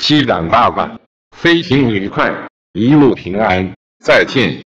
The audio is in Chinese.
机长爸爸飞行愉快一路平安再见。